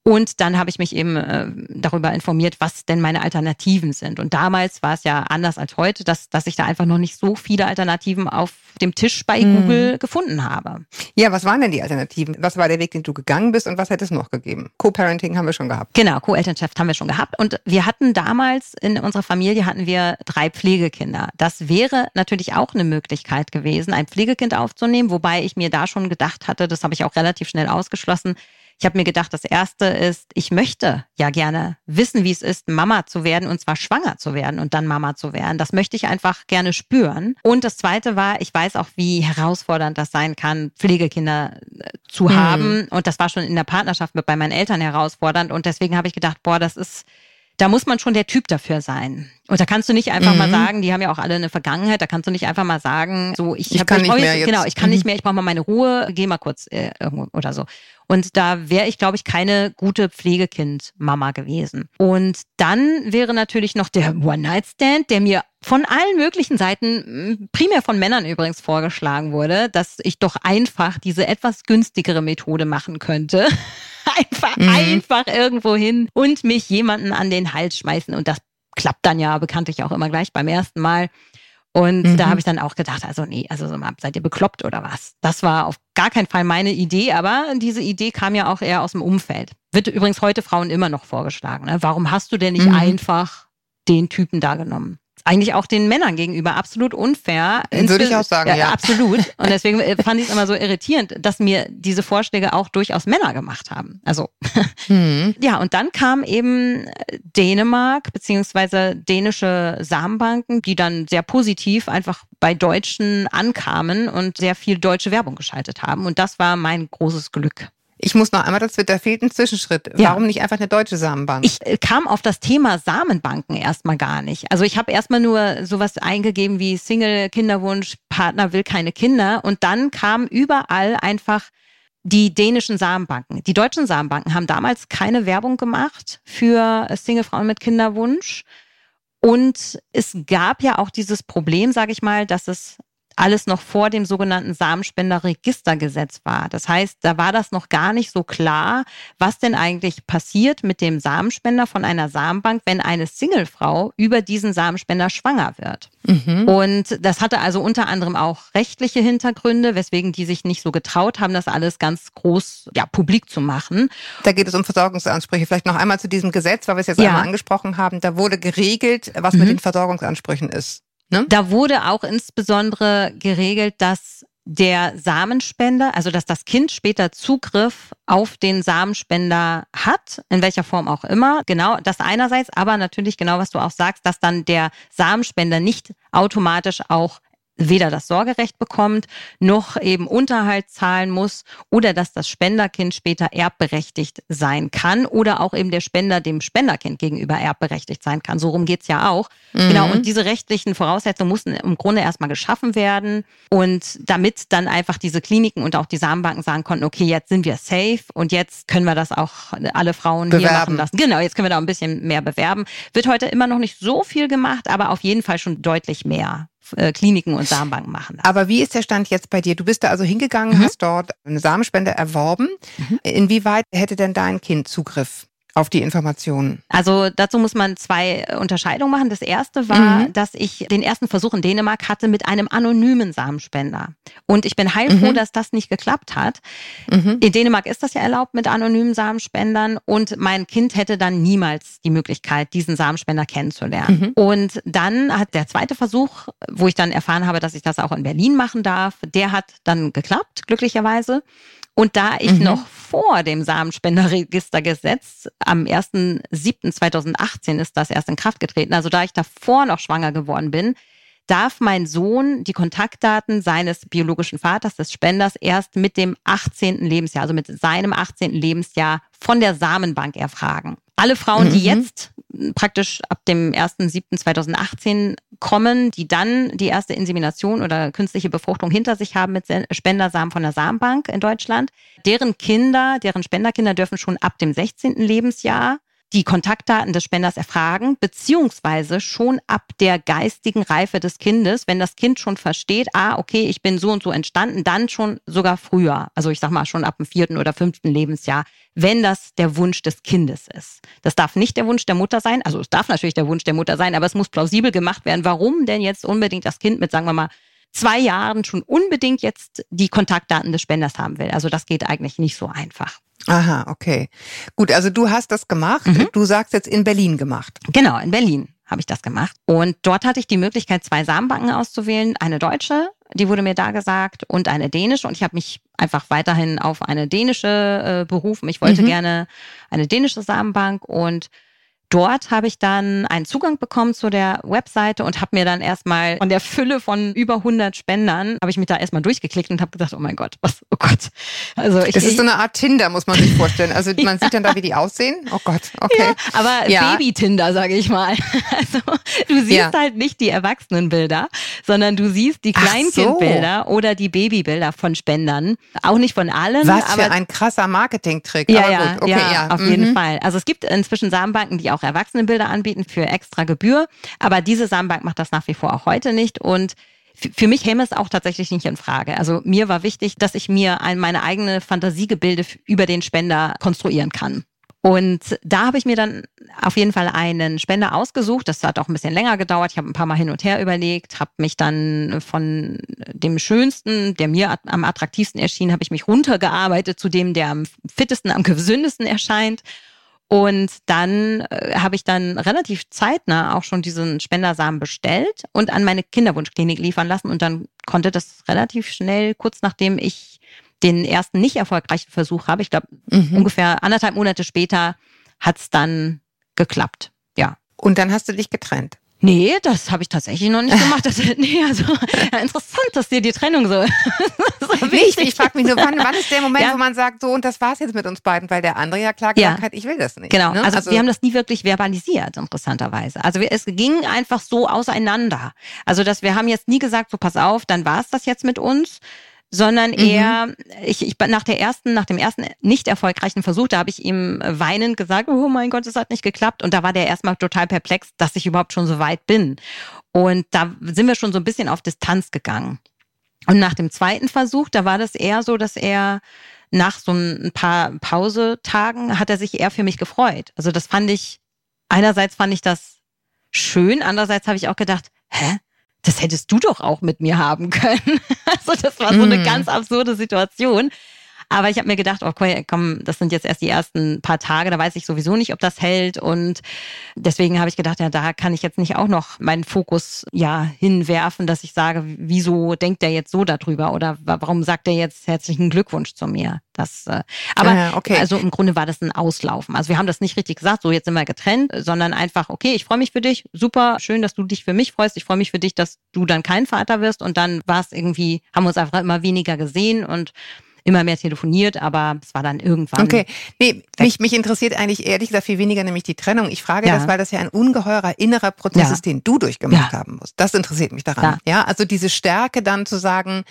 Und dann habe ich mich eben äh, darüber informiert, was denn meine Alternativen sind. Und damals war es ja anders als heute, dass, dass ich da einfach noch nicht so viele Alternativen auf dem Tisch bei mhm. Google gefunden habe. Ja, was waren denn die Alternativen? Was war der Weg, den du gegangen bist und was hätte es noch gegeben? Co-Parenting haben wir schon gehabt. Genau, Co-Elternschaft haben wir schon gehabt. Und wir hatten damals in unserer Familie hatten wir drei Pflegekinder. Das wäre natürlich auch eine Möglichkeit gewesen, ein Pflegekind aufzunehmen, wobei ich mir da schon gedacht hatte, das habe ich auch relativ schnell ausgeschlossen, ich habe mir gedacht, das Erste ist, ich möchte ja gerne wissen, wie es ist, Mama zu werden und zwar schwanger zu werden und dann Mama zu werden. Das möchte ich einfach gerne spüren. Und das Zweite war, ich weiß auch, wie herausfordernd das sein kann, Pflegekinder äh, zu mhm. haben. Und das war schon in der Partnerschaft mit bei meinen Eltern herausfordernd. Und deswegen habe ich gedacht, boah, das ist da muss man schon der Typ dafür sein. Und da kannst du nicht einfach mhm. mal sagen, die haben ja auch alle eine Vergangenheit, da kannst du nicht einfach mal sagen, so ich, ich kann ich nicht mehr jetzt, genau, ich kann mhm. nicht mehr, ich brauche mal meine Ruhe, geh mal kurz äh, irgendwo oder so. Und da wäre ich, glaube ich, keine gute Pflegekind-Mama gewesen. Und dann wäre natürlich noch der One-Night-Stand, der mir von allen möglichen Seiten, primär von Männern übrigens vorgeschlagen wurde, dass ich doch einfach diese etwas günstigere Methode machen könnte. einfach, mhm. einfach irgendwo hin und mich jemanden an den Hals schmeißen. Und das klappt dann ja bekanntlich auch immer gleich beim ersten Mal. Und mhm. da habe ich dann auch gedacht, also nee, also seid ihr bekloppt oder was? Das war auf gar keinen Fall meine Idee, aber diese Idee kam ja auch eher aus dem Umfeld. Wird übrigens heute Frauen immer noch vorgeschlagen. Ne? Warum hast du denn nicht mhm. einfach den Typen da genommen? Eigentlich auch den Männern gegenüber absolut unfair. Würde ich auch sagen, ja. ja. Absolut. Und deswegen äh, fand ich es immer so irritierend, dass mir diese Vorschläge auch durchaus Männer gemacht haben. Also, mhm. ja, und dann kam eben Dänemark beziehungsweise dänische Samenbanken, die dann sehr positiv einfach bei Deutschen ankamen und sehr viel deutsche Werbung geschaltet haben. Und das war mein großes Glück. Ich muss noch einmal dazu, da fehlt ein Zwischenschritt. Ja. Warum nicht einfach eine deutsche Samenbank? Ich äh, kam auf das Thema Samenbanken erstmal gar nicht. Also ich habe erstmal nur sowas eingegeben wie Single, Kinderwunsch, Partner will keine Kinder und dann kam überall einfach die dänischen Samenbanken. Die deutschen Samenbanken haben damals keine Werbung gemacht für Singlefrauen mit Kinderwunsch. Und es gab ja auch dieses Problem, sage ich mal, dass es alles noch vor dem sogenannten Samenspenderregistergesetz war. Das heißt, da war das noch gar nicht so klar, was denn eigentlich passiert mit dem Samenspender von einer Samenbank, wenn eine Singlefrau über diesen Samenspender schwanger wird. Mhm. Und das hatte also unter anderem auch rechtliche Hintergründe, weswegen die sich nicht so getraut haben, das alles ganz groß ja, publik zu machen. Da geht es um Versorgungsansprüche. Vielleicht noch einmal zu diesem Gesetz, weil wir es jetzt ja. einmal angesprochen haben. Da wurde geregelt, was mhm. mit den Versorgungsansprüchen ist. Ne? Da wurde auch insbesondere geregelt, dass der Samenspender, also dass das Kind später Zugriff auf den Samenspender hat, in welcher Form auch immer. Genau, das einerseits, aber natürlich genau, was du auch sagst, dass dann der Samenspender nicht automatisch auch weder das Sorgerecht bekommt, noch eben Unterhalt zahlen muss oder dass das Spenderkind später erbberechtigt sein kann oder auch eben der Spender dem Spenderkind gegenüber erbberechtigt sein kann. So rum geht's ja auch. Mhm. Genau, und diese rechtlichen Voraussetzungen mussten im Grunde erstmal geschaffen werden und damit dann einfach diese Kliniken und auch die Samenbanken sagen konnten, okay, jetzt sind wir safe und jetzt können wir das auch alle Frauen bewerben. hier machen lassen. Genau, jetzt können wir da ein bisschen mehr bewerben. Wird heute immer noch nicht so viel gemacht, aber auf jeden Fall schon deutlich mehr. Äh, Kliniken und Samenbanken machen. Das. Aber wie ist der Stand jetzt bei dir? Du bist da also hingegangen, mhm. hast dort eine Samenspende erworben. Mhm. Inwieweit hätte denn dein Kind Zugriff auf die Informationen? Also dazu muss man zwei Unterscheidungen machen. Das erste war, mhm. dass ich den ersten Versuch in Dänemark hatte mit einem anonymen Samenspender. Und ich bin heilfroh, mhm. dass das nicht geklappt hat. Mhm. In Dänemark ist das ja erlaubt mit anonymen Samenspendern und mein Kind hätte dann niemals die Möglichkeit, diesen Samenspender kennenzulernen. Mhm. Und dann hat der zweite Versuch, wo ich dann erfahren habe, dass ich das auch in Berlin machen darf, der hat dann geklappt, glücklicherweise. Und da ich mhm. noch vor dem Samenspenderregistergesetz am 1.7.2018 ist das erst in Kraft getreten, also da ich davor noch schwanger geworden bin, darf mein Sohn die Kontaktdaten seines biologischen Vaters, des Spenders, erst mit dem 18. Lebensjahr, also mit seinem 18. Lebensjahr von der Samenbank erfragen. Alle Frauen, die mhm. jetzt praktisch ab dem 1.7.2018 kommen, die dann die erste Insemination oder künstliche Befruchtung hinter sich haben mit Spendersamen von der Samenbank in Deutschland, deren Kinder, deren Spenderkinder dürfen schon ab dem 16. Lebensjahr die Kontaktdaten des Spenders erfragen, beziehungsweise schon ab der geistigen Reife des Kindes, wenn das Kind schon versteht, ah, okay, ich bin so und so entstanden, dann schon sogar früher, also ich sag mal schon ab dem vierten oder fünften Lebensjahr, wenn das der Wunsch des Kindes ist. Das darf nicht der Wunsch der Mutter sein, also es darf natürlich der Wunsch der Mutter sein, aber es muss plausibel gemacht werden, warum denn jetzt unbedingt das Kind mit, sagen wir mal, zwei Jahren schon unbedingt jetzt die Kontaktdaten des Spenders haben will. Also das geht eigentlich nicht so einfach. Aha, okay. Gut, also du hast das gemacht. Mhm. Du sagst jetzt in Berlin gemacht. Genau, in Berlin habe ich das gemacht. Und dort hatte ich die Möglichkeit, zwei Samenbanken auszuwählen. Eine deutsche, die wurde mir da gesagt, und eine dänische. Und ich habe mich einfach weiterhin auf eine dänische äh, berufen. Ich wollte mhm. gerne eine dänische Samenbank und Dort habe ich dann einen Zugang bekommen zu der Webseite und habe mir dann erstmal von der Fülle von über 100 Spendern, habe ich mich da erstmal durchgeklickt und habe gedacht, oh mein Gott, was, oh Gott. Also ich, das ist so eine Art Tinder, muss man sich vorstellen. Also man ja. sieht dann da, wie die aussehen. Oh Gott, okay. Ja, aber ja. Baby-Tinder, sage ich mal. Also du siehst halt nicht die Erwachsenenbilder, sondern du siehst die Kleinkindbilder so. oder die Babybilder von Spendern. Auch nicht von allen. Was für ein krasser Marketing-Trick. Ja, ja, okay, ja, auf mhm. jeden Fall. Also es gibt inzwischen Samenbanken, die auch auch Erwachsenenbilder anbieten für extra Gebühr. Aber diese Samenbank macht das nach wie vor auch heute nicht. Und für mich käme es auch tatsächlich nicht in Frage. Also mir war wichtig, dass ich mir meine eigene Fantasiegebilde über den Spender konstruieren kann. Und da habe ich mir dann auf jeden Fall einen Spender ausgesucht. Das hat auch ein bisschen länger gedauert. Ich habe ein paar Mal hin und her überlegt, habe mich dann von dem schönsten, der mir am attraktivsten erschien, habe ich mich runtergearbeitet zu dem, der am fittesten, am gesündesten erscheint. Und dann äh, habe ich dann relativ zeitnah auch schon diesen Spendersamen bestellt und an meine Kinderwunschklinik liefern lassen. Und dann konnte das relativ schnell, kurz nachdem ich den ersten nicht erfolgreichen Versuch habe. Ich glaube, mhm. ungefähr anderthalb Monate später hat's dann geklappt. Ja. Und dann hast du dich getrennt. Nee, das habe ich tatsächlich noch nicht gemacht. Das, nee, also ja, interessant, dass dir die Trennung so. so nee, ich, ich frage mich nur, wann, wann ist der Moment, ja. wo man sagt, so und das war's jetzt mit uns beiden, weil der andere ja klar gesagt ja. hat, ich will das nicht. Genau, ne? also, also, wir haben das nie wirklich verbalisiert, interessanterweise. Also wir, es ging einfach so auseinander. Also dass wir haben jetzt nie gesagt, so pass auf, dann war's das jetzt mit uns, sondern mhm. eher, ich, ich nach der ersten, nach dem ersten nicht erfolgreichen Versuch, da habe ich ihm weinend gesagt, oh mein Gott, es hat nicht geklappt. Und da war der erstmal total perplex, dass ich überhaupt schon so weit bin. Und da sind wir schon so ein bisschen auf Distanz gegangen. Und nach dem zweiten Versuch, da war das eher so, dass er nach so ein paar Pausetagen hat er sich eher für mich gefreut. Also das fand ich, einerseits fand ich das schön, andererseits habe ich auch gedacht, hä? Das hättest du doch auch mit mir haben können. Also das war so eine mm. ganz absurde Situation. Aber ich habe mir gedacht, okay, komm, das sind jetzt erst die ersten paar Tage, da weiß ich sowieso nicht, ob das hält. Und deswegen habe ich gedacht, ja, da kann ich jetzt nicht auch noch meinen Fokus ja hinwerfen, dass ich sage, wieso denkt der jetzt so darüber oder warum sagt er jetzt herzlichen Glückwunsch zu mir? Das, äh, aber ah, okay. also im Grunde war das ein Auslaufen. Also wir haben das nicht richtig gesagt, so jetzt sind wir getrennt, sondern einfach, okay, ich freue mich für dich, super, schön, dass du dich für mich freust. Ich freue mich für dich, dass du dann kein Vater wirst. Und dann war es irgendwie, haben wir uns einfach immer weniger gesehen und immer mehr telefoniert, aber es war dann irgendwann. Okay, nee, mich, mich interessiert eigentlich ehrlich gesagt viel weniger nämlich die Trennung. Ich frage ja. das, weil das ja ein ungeheurer innerer Prozess ja. ist, den du durchgemacht ja. haben musst. Das interessiert mich daran. Ja. also diese Stärke dann zu sagen,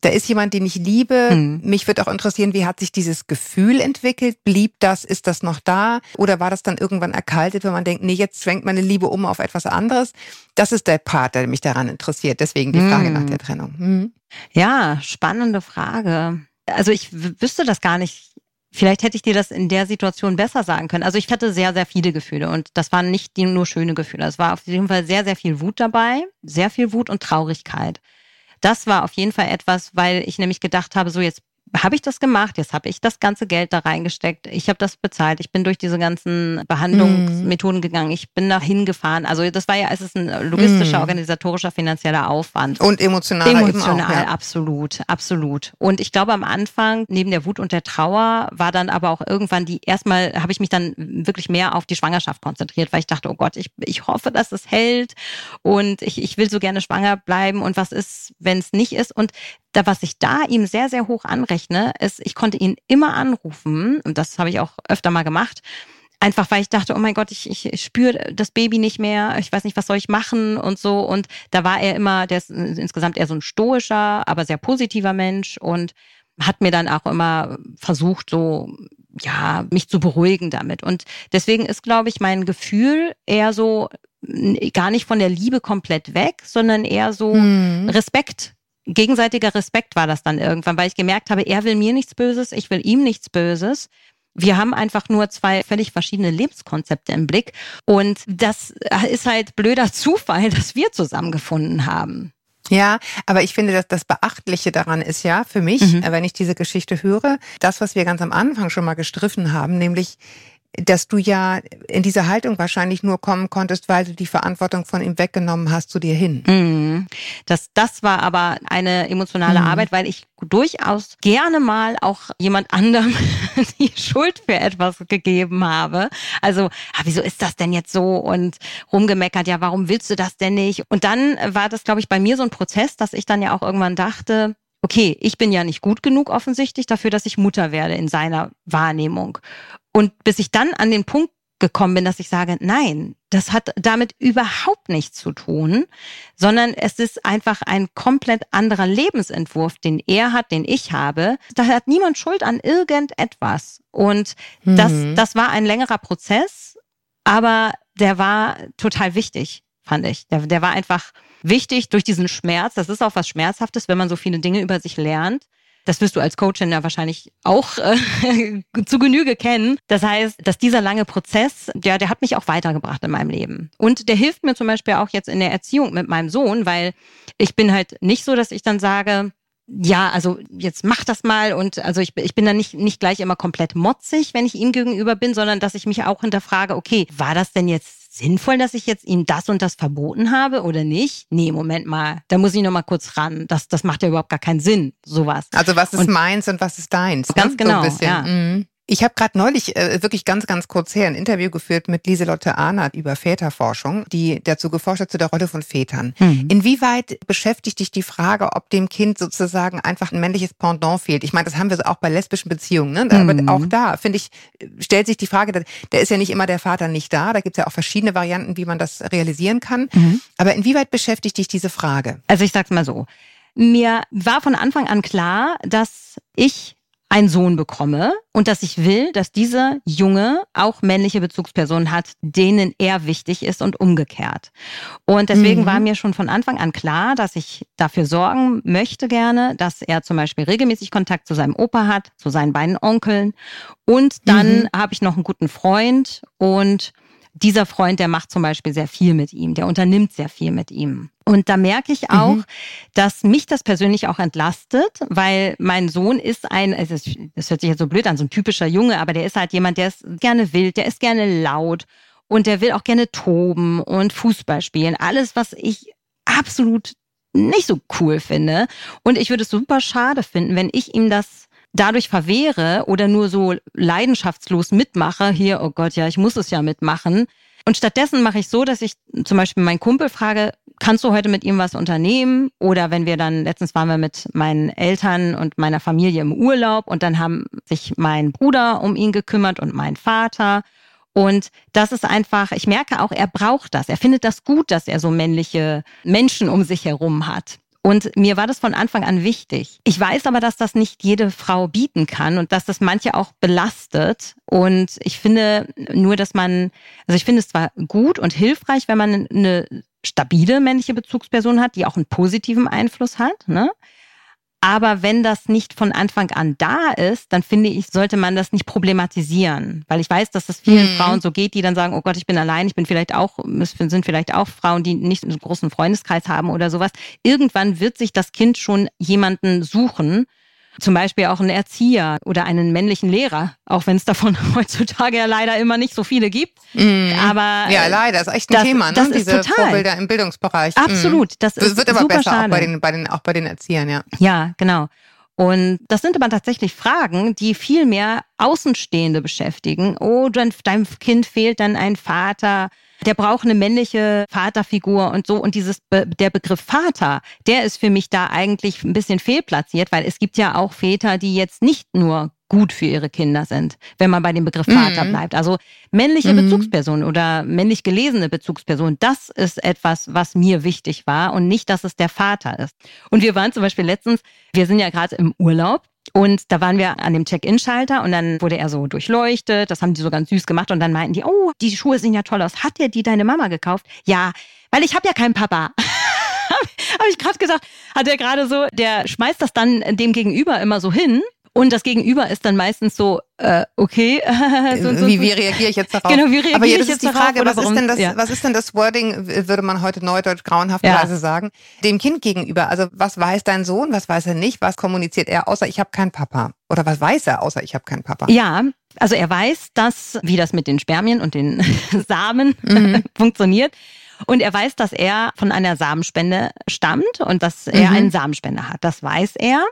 da ist jemand, den ich liebe. Mhm. Mich würde auch interessieren, wie hat sich dieses Gefühl entwickelt? Blieb das? Ist das noch da? Oder war das dann irgendwann erkaltet, wenn man denkt, nee, jetzt schwenkt meine Liebe um auf etwas anderes? Das ist der Part, der mich daran interessiert. Deswegen die Frage mhm. nach der Trennung. Mhm. Ja, spannende Frage also ich wüsste das gar nicht. Vielleicht hätte ich dir das in der Situation besser sagen können. Also ich hatte sehr, sehr viele Gefühle und das waren nicht nur schöne Gefühle. Es war auf jeden Fall sehr, sehr viel Wut dabei, sehr viel Wut und Traurigkeit. Das war auf jeden Fall etwas, weil ich nämlich gedacht habe, so jetzt habe ich das gemacht, jetzt habe ich das ganze Geld da reingesteckt, ich habe das bezahlt, ich bin durch diese ganzen Behandlungsmethoden mm. gegangen, ich bin nach hingefahren. Also das war ja, es ist ein logistischer, mm. organisatorischer, finanzieller Aufwand. Und emotional. Emotional, auch, ja. absolut, absolut. Und ich glaube am Anfang, neben der Wut und der Trauer, war dann aber auch irgendwann die, erstmal habe ich mich dann wirklich mehr auf die Schwangerschaft konzentriert, weil ich dachte, oh Gott, ich, ich hoffe, dass es hält und ich, ich will so gerne schwanger bleiben und was ist, wenn es nicht ist. Und da, was ich da ihm sehr, sehr hoch anrechne, ist, ich konnte ihn immer anrufen, und das habe ich auch öfter mal gemacht, einfach weil ich dachte, oh mein Gott, ich, ich spüre das Baby nicht mehr, ich weiß nicht, was soll ich machen und so. Und da war er immer, der ist insgesamt eher so ein stoischer, aber sehr positiver Mensch und hat mir dann auch immer versucht, so, ja, mich zu beruhigen damit. Und deswegen ist, glaube ich, mein Gefühl eher so, gar nicht von der Liebe komplett weg, sondern eher so hm. Respekt gegenseitiger Respekt war das dann irgendwann, weil ich gemerkt habe, er will mir nichts Böses, ich will ihm nichts Böses. Wir haben einfach nur zwei völlig verschiedene Lebenskonzepte im Blick. Und das ist halt blöder Zufall, dass wir zusammengefunden haben. Ja, aber ich finde, dass das Beachtliche daran ist ja für mich, mhm. wenn ich diese Geschichte höre, das, was wir ganz am Anfang schon mal gestriffen haben, nämlich dass du ja in diese Haltung wahrscheinlich nur kommen konntest, weil du die Verantwortung von ihm weggenommen hast zu dir hin. Mhm. Das, das war aber eine emotionale mhm. Arbeit, weil ich durchaus gerne mal auch jemand anderem die Schuld für etwas gegeben habe. Also, ah, wieso ist das denn jetzt so? Und rumgemeckert, ja, warum willst du das denn nicht? Und dann war das, glaube ich, bei mir so ein Prozess, dass ich dann ja auch irgendwann dachte, okay, ich bin ja nicht gut genug offensichtlich dafür, dass ich Mutter werde in seiner Wahrnehmung. Und bis ich dann an den Punkt gekommen bin, dass ich sage, nein, das hat damit überhaupt nichts zu tun, sondern es ist einfach ein komplett anderer Lebensentwurf, den er hat, den ich habe. Da hat niemand Schuld an irgendetwas. Und mhm. das, das war ein längerer Prozess, aber der war total wichtig, fand ich. Der, der war einfach wichtig durch diesen Schmerz. Das ist auch was Schmerzhaftes, wenn man so viele Dinge über sich lernt Das wirst du als Coachin ja wahrscheinlich auch äh, zu Genüge kennen. Das heißt, dass dieser lange Prozess, der, der hat mich auch weitergebracht in meinem Leben. Und der hilft mir zum Beispiel auch jetzt in der Erziehung mit meinem Sohn, weil ich bin halt nicht so, dass ich dann sage, ja, also jetzt mach das mal und also ich, ich bin dann nicht, nicht gleich immer komplett motzig, wenn ich ihm gegenüber bin, sondern dass ich mich auch hinterfrage, okay, war das denn jetzt sinnvoll, dass ich jetzt ihm das und das verboten habe oder nicht? Nee, Moment mal, da muss ich noch mal kurz ran. Das, das macht ja überhaupt gar keinen Sinn, sowas. Also was ist und meins und was ist deins? Ganz ne? genau, so ja. Mhm. Ich habe gerade neulich äh, wirklich ganz, ganz kurz her ein Interview geführt mit Lieselotte Arnert über Väterforschung, die dazu geforscht hat zu der Rolle von Vätern. Mhm. Inwieweit beschäftigt dich die Frage, ob dem Kind sozusagen einfach ein männliches Pendant fehlt? Ich meine, das haben wir auch bei lesbischen Beziehungen, ne? aber mhm. auch da, finde ich, stellt sich die Frage, der ist ja nicht immer der Vater nicht da, da gibt es ja auch verschiedene Varianten, wie man das realisieren kann. Mhm. Aber inwieweit beschäftigt dich diese Frage? Also ich sag's mal so. Mir war von Anfang an klar, dass ich einen Sohn bekomme und dass ich will, dass dieser Junge auch männliche Bezugspersonen hat, denen er wichtig ist und umgekehrt. Und deswegen mhm. war mir schon von Anfang an klar, dass ich dafür sorgen möchte gerne, dass er zum Beispiel regelmäßig Kontakt zu seinem Opa hat, zu seinen beiden Onkeln. Und dann mhm. habe ich noch einen guten Freund und dieser Freund, der macht zum Beispiel sehr viel mit ihm, der unternimmt sehr viel mit ihm. Und da merke ich auch, mhm. dass mich das persönlich auch entlastet, weil mein Sohn ist ein, es ist, das hört sich jetzt so blöd an, so ein typischer Junge, aber der ist halt jemand, der ist gerne wild, der ist gerne laut und der will auch gerne toben und Fußball spielen. Alles, was ich absolut nicht so cool finde. Und ich würde es super schade finden, wenn ich ihm das dadurch verwehre oder nur so leidenschaftslos mitmache, hier, oh Gott, ja, ich muss es ja mitmachen. Und stattdessen mache ich so, dass ich zum Beispiel meinen Kumpel frage, kannst du heute mit ihm was unternehmen? Oder wenn wir dann, letztens waren wir mit meinen Eltern und meiner Familie im Urlaub und dann haben sich mein Bruder um ihn gekümmert und mein Vater. Und das ist einfach, ich merke auch, er braucht das. Er findet das gut, dass er so männliche Menschen um sich herum hat. Und mir war das von Anfang an wichtig. Ich weiß aber, dass das nicht jede Frau bieten kann und dass das manche auch belastet. Und ich finde nur, dass man, also ich finde es zwar gut und hilfreich, wenn man eine stabile männliche Bezugsperson hat, die auch einen positiven Einfluss hat. Ne? Aber wenn das nicht von Anfang an da ist, dann finde ich, sollte man das nicht problematisieren. Weil ich weiß, dass das vielen mhm. Frauen so geht, die dann sagen, oh Gott, ich bin allein, ich bin vielleicht auch, sind vielleicht auch Frauen, die nicht einen großen Freundeskreis haben oder sowas. Irgendwann wird sich das Kind schon jemanden suchen, zum Beispiel auch einen Erzieher oder einen männlichen Lehrer, auch wenn es davon heutzutage ja leider immer nicht so viele gibt. Mm. Aber ja, leider ist echt ein das, Thema, ne? Das Diese total. Vorbilder im Bildungsbereich. Absolut, das ist wird aber besser schade. auch bei den bei den auch bei den Erziehern, ja. Ja, genau. Und das sind aber tatsächlich Fragen, die viel mehr Außenstehende beschäftigen. Oh, dein Kind fehlt dann ein Vater der braucht eine männliche Vaterfigur und so. Und dieses Be der Begriff Vater, der ist für mich da eigentlich ein bisschen fehlplatziert, weil es gibt ja auch Väter, die jetzt nicht nur gut für ihre Kinder sind, wenn man bei dem Begriff Vater mhm. bleibt. Also männliche mhm. Bezugsperson oder männlich gelesene Bezugsperson, das ist etwas, was mir wichtig war und nicht, dass es der Vater ist. Und wir waren zum Beispiel letztens, wir sind ja gerade im Urlaub und da waren wir an dem Check-in-Schalter und dann wurde er so durchleuchtet. Das haben die so ganz süß gemacht. Und dann meinten die, oh, die Schuhe sehen ja toll aus. Hat dir die deine Mama gekauft? Ja, weil ich habe ja keinen Papa. habe ich gerade gesagt, hat er gerade so, der schmeißt das dann dem Gegenüber immer so hin und das Gegenüber ist dann meistens so, äh, okay. so, so, wie, wie reagiere ich jetzt darauf? Genau, wie reagiere Aber jetzt, jetzt ist die Frage, was ist, denn das, ja. was ist denn das Wording, würde man heute neudeutsch grauenhafterweise ja. sagen, dem Kind gegenüber? Also was weiß dein Sohn, was weiß er nicht, was kommuniziert er, außer ich habe keinen Papa? Oder was weiß er, außer ich habe keinen Papa? Ja, also er weiß, dass, wie das mit den Spermien und den Samen mhm. funktioniert. Und er weiß, dass er von einer Samenspende stammt und dass er mhm. einen Samenspender hat. Das weiß er.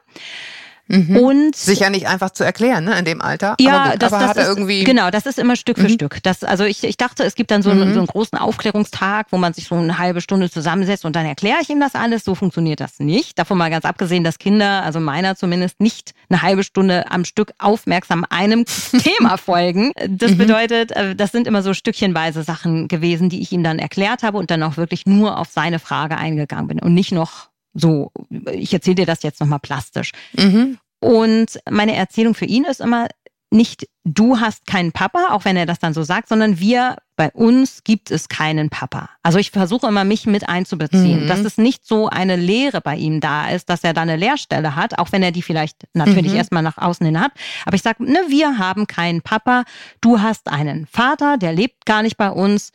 Mhm. Und sicher nicht einfach zu erklären, ne, in dem Alter. Ja, aber, gut, das, aber das hat ist, er irgendwie genau, das ist immer Stück für mhm. Stück. Das, also ich, ich dachte, es gibt dann so, einen, mhm. so einen großen Aufklärungstag, wo man sich so eine halbe Stunde zusammensetzt und dann erkläre ich ihm das alles. So funktioniert das nicht. Davon mal ganz abgesehen, dass Kinder, also meiner zumindest, nicht eine halbe Stunde am Stück aufmerksam einem Thema folgen. Das mhm. bedeutet, äh, das sind immer so stückchenweise Sachen gewesen, die ich ihm dann erklärt habe und dann auch wirklich nur auf seine Frage eingegangen bin und nicht noch so, ich erzähle dir das jetzt nochmal plastisch. Mhm. Und meine Erzählung für ihn ist immer, nicht du hast keinen Papa, auch wenn er das dann so sagt, sondern wir, bei uns gibt es keinen Papa. Also ich versuche immer, mich mit einzubeziehen, mhm. dass es nicht so eine Lehre bei ihm da ist, dass er da eine Lehrstelle hat, auch wenn er die vielleicht natürlich mhm. erstmal nach außen hin hat. Aber ich sage, ne, wir haben keinen Papa, du hast einen Vater, der lebt gar nicht bei uns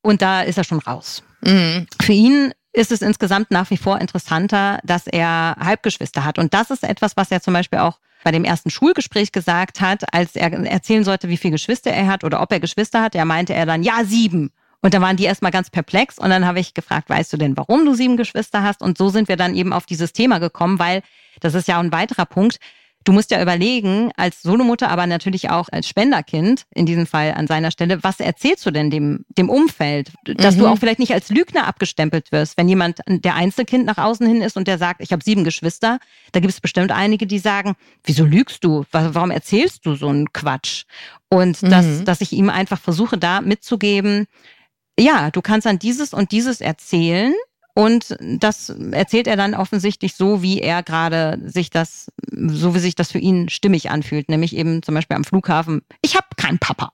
und da ist er schon raus. Mhm. Für ihn ist es insgesamt nach wie vor interessanter, dass er Halbgeschwister hat. Und das ist etwas, was er zum Beispiel auch bei dem ersten Schulgespräch gesagt hat, als er erzählen sollte, wie viele Geschwister er hat oder ob er Geschwister hat, er meinte er dann, ja, sieben. Und da waren die erstmal ganz perplex und dann habe ich gefragt, weißt du denn, warum du sieben Geschwister hast? Und so sind wir dann eben auf dieses Thema gekommen, weil das ist ja auch ein weiterer Punkt. Du musst ja überlegen, als Solomutter, aber natürlich auch als Spenderkind, in diesem Fall an seiner Stelle, was erzählst du denn dem, dem Umfeld? Dass mhm. du auch vielleicht nicht als Lügner abgestempelt wirst. Wenn jemand der Einzelkind nach außen hin ist und der sagt, ich habe sieben Geschwister, da gibt es bestimmt einige, die sagen, wieso lügst du? Warum erzählst du so einen Quatsch? Und mhm. dass, dass ich ihm einfach versuche, da mitzugeben, ja, du kannst dann dieses und dieses erzählen und das erzählt er dann offensichtlich so, wie er gerade sich das, so wie sich das für ihn stimmig anfühlt. Nämlich eben zum Beispiel am Flughafen, ich habe keinen Papa.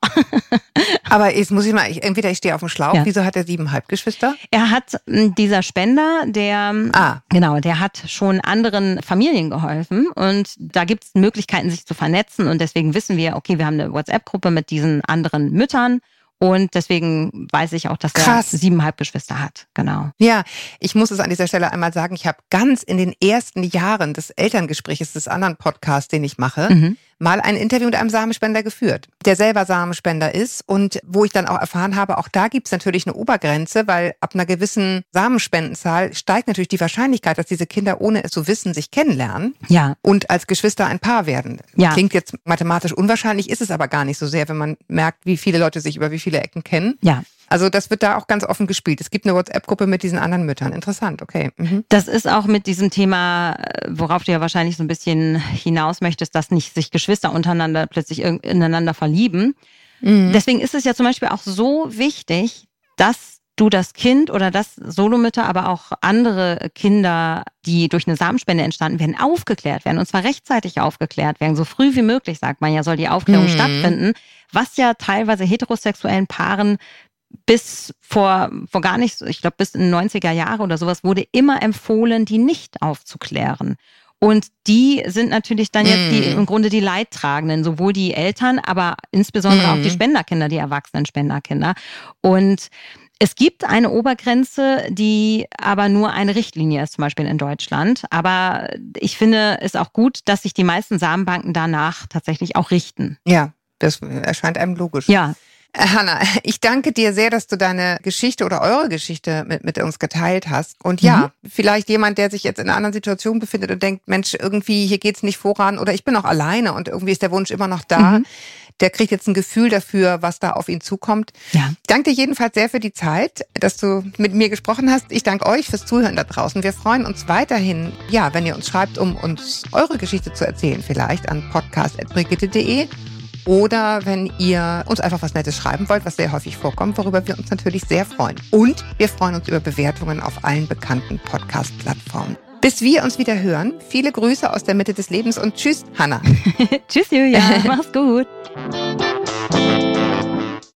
Aber jetzt muss ich mal, ich, entweder ich stehe auf dem Schlauch, ja. wieso hat er sieben Halbgeschwister? Er hat hm, dieser Spender, der, ah. genau, der hat schon anderen Familien geholfen und da gibt es Möglichkeiten, sich zu vernetzen und deswegen wissen wir, okay, wir haben eine WhatsApp-Gruppe mit diesen anderen Müttern und deswegen weiß ich auch, dass Krass. er siebeneinhalb Geschwister hat. Genau. Ja, ich muss es an dieser Stelle einmal sagen. Ich habe ganz in den ersten Jahren des Elterngesprächs des anderen Podcasts, den ich mache, mhm mal ein Interview mit einem Samenspender geführt, der selber Samenspender ist und wo ich dann auch erfahren habe, auch da gibt es natürlich eine Obergrenze, weil ab einer gewissen Samenspendenzahl steigt natürlich die Wahrscheinlichkeit, dass diese Kinder ohne es zu wissen sich kennenlernen ja. und als Geschwister ein Paar werden. Ja. Klingt jetzt mathematisch unwahrscheinlich, ist es aber gar nicht so sehr, wenn man merkt, wie viele Leute sich über wie viele Ecken kennen. Ja. Also das wird da auch ganz offen gespielt. Es gibt eine WhatsApp-Gruppe mit diesen anderen Müttern. Interessant, okay. Mhm. Das ist auch mit diesem Thema, äh, worauf du ja wahrscheinlich so ein bisschen hinaus möchtest, dass nicht sich Geschwister untereinander plötzlich ineinander verlieben. Mhm. Deswegen ist es ja zum Beispiel auch so wichtig, dass du das Kind oder das Solomütter, aber auch andere Kinder, die durch eine Samenspende entstanden werden, aufgeklärt werden. Und zwar rechtzeitig aufgeklärt werden. So früh wie möglich, sagt man ja, soll die Aufklärung mhm. stattfinden. Was ja teilweise heterosexuellen Paaren bis vor, vor gar nicht, ich glaube bis in den 90er Jahre oder sowas, wurde immer empfohlen, die nicht aufzuklären. Und die sind natürlich dann jetzt die, mm. im Grunde die Leidtragenden, sowohl die Eltern, aber insbesondere mm. auch die mm. Spenderkinder, die erwachsenen Spenderkinder. Und es gibt eine Obergrenze, die aber nur eine Richtlinie ist, zum Beispiel in Deutschland. Aber ich finde es auch gut, dass sich die meisten Samenbanken danach tatsächlich auch richten. Ja, das erscheint einem logisch. Ja, Hanna, ich danke dir sehr, dass du deine Geschichte oder eure Geschichte mit, mit uns geteilt hast. Und ja, mhm. vielleicht jemand, der sich jetzt in einer anderen Situation befindet und denkt, Mensch, irgendwie hier geht's nicht voran oder ich bin auch alleine und irgendwie ist der Wunsch immer noch da. Mhm. Der kriegt jetzt ein Gefühl dafür, was da auf ihn zukommt. Ja. Ich danke dir jedenfalls sehr für die Zeit, dass du mit mir gesprochen hast. Ich danke euch fürs Zuhören da draußen. Wir freuen uns weiterhin, ja, wenn ihr uns schreibt, um uns eure Geschichte zu erzählen, vielleicht an podcast.brigitte.de oder wenn ihr uns einfach was Nettes schreiben wollt, was sehr häufig vorkommt, worüber wir uns natürlich sehr freuen. Und wir freuen uns über Bewertungen auf allen bekannten Podcast-Plattformen. Bis wir uns wieder hören, viele Grüße aus der Mitte des Lebens und tschüss, Hanna. tschüss, Julia. Mach's gut.